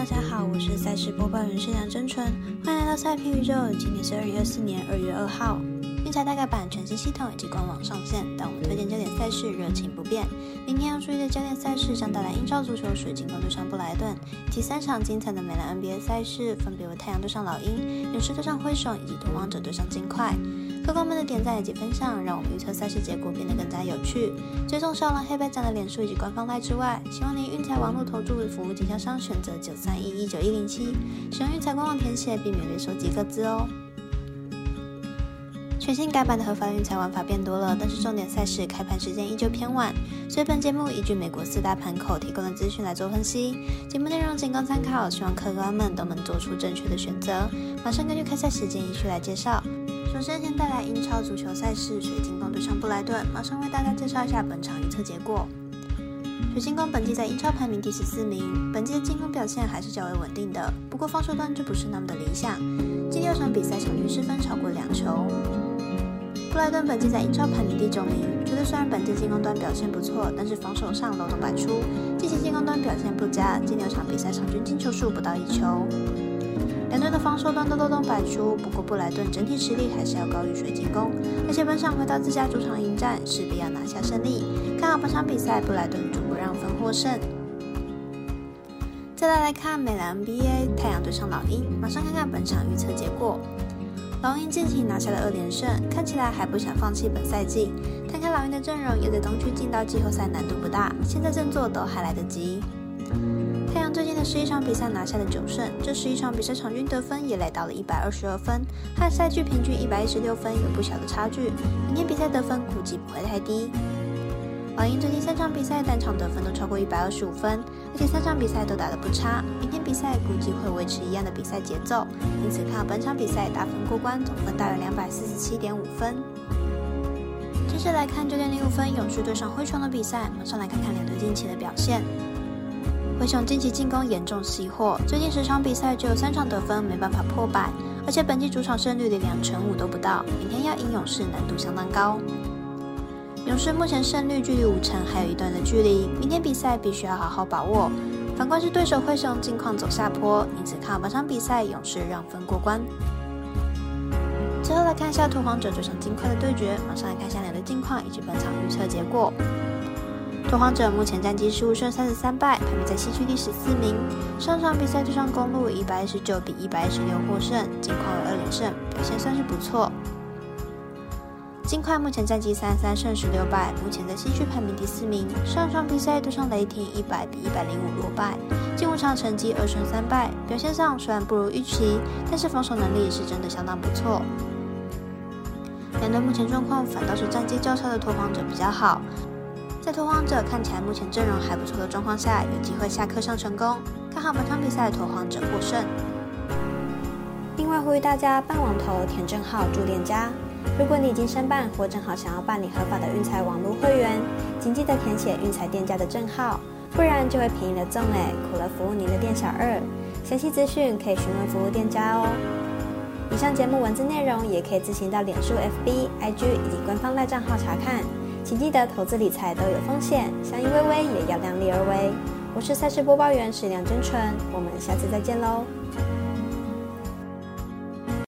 大家好，我是赛事播报员是梁真纯，欢迎来到赛评宇宙。今天是二零二四年二月二号，运彩大改版全新系统以及官网上线，但我们推荐焦点赛事热情不变。明天要注意的焦点赛事将带来英超足球水晶宫对上布莱顿，第三场精彩的美兰 NBA 赛事，分别为太阳对上老鹰、勇士对上灰熊以及夺王者对上金块。客官们的点赞以及分享，让我们预测赛事结果变得更加有趣。追踪少浪黑白奖的脸书以及官方赖之外，希望您运彩网络投注服务经销商选择九三一一九一零七，使用运彩官网填写，避免略收几个字哦。全新改版的合法运彩玩法变多了，但是重点赛事开盘时间依旧偏晚，所以本节目依据美国四大盘口提供的资讯来做分析。节目内容仅供参考，希望客官们都能做出正确的选择。马上根据开赛时间依序来介绍。首先，先带来英超足球赛事，水晶宫对上布莱顿。马上为大家介绍一下本场预测结果。水晶宫本季在英超排名第十四名，本季的进攻表现还是较为稳定的，不过防守端就不是那么的理想。近六场比赛场均失分超过两球。布莱顿本季在英超排名第九名，球队虽然本季进攻端表现不错，但是防守上漏洞百出，近期进攻端表现不佳，近六场比赛场均进球数不到一球。两队的防守端都漏洞百出，不过布莱顿整体实力还是要高于水晶宫，而且本场回到自家主场迎战，势必要拿下胜利。看好本场比赛，布莱顿主不让分获胜。再来来看美兰 NBA，太阳对上老鹰，马上看看本场预测结果。老鹰近期拿下了二连胜，看起来还不想放弃本赛季。看看老鹰的阵容，也在东区进到季后赛难度不大，现在振作都还来得及。太阳最近的十一场比赛拿下了九胜，这十一场比赛场均得分也来到了一百二十二分，和赛季平均一百一十六分有不小的差距。明天比赛得分估计不会太低。老鹰最近三场比赛单场得分都超过一百二十五分，而且三场比赛都打得不差。明天比赛估计会维持一样的比赛节奏，因此看好本场比赛打分过关，总分大约两百四十七点五分。接着来看九点零五分勇士对上灰熊的比赛，马上来看看两队近期的表现。灰熊近期进攻严重熄火，最近十场比赛只有三场得分，没办法破百，而且本季主场胜率连两成五都不到，明天要赢勇士难度相当高。勇士目前胜率距离五成还有一段的距离，明天比赛必须要好好把握。反观是对手灰熊近况走下坡，因此看本场比赛勇士让分过关。最后来看一下拓荒者这场金块的对决，马上来看一下两队近况以及本场预测结果。拓荒者目前战绩十五胜三十三败，排名在西区第十四名。上场比赛对上公路一百一十九比一百一十六获胜，近况有二连胜，表现算是不错。金块目前战绩三十三胜十六败，目前在西区排名第四名。上场比赛对上雷霆一百比一百零五落败，近五场成绩二胜三败，表现上虽然不如预期，但是防守能力是真的相当不错。两队目前状况反倒是战绩较差的拓荒者比较好。在拓荒者看起来目前阵容还不错的状况下，有机会下课上成功，看好本场比赛的拓荒者获胜。另外呼吁大家办网投填证号助店家，如果你已经申办或正好想要办理合法的运财网络会员，请记得填写运财店家的证号，不然就会便宜了赠哎，苦了服务您的店小二。详细资讯可以询问服务店家哦。以上节目文字内容也可以自行到脸书、FB、IG 以及官方赖账号查看。请记得，投资理财都有风险，相依微微也要量力而为。我是赛事播报员史梁真纯，我们下次再见喽。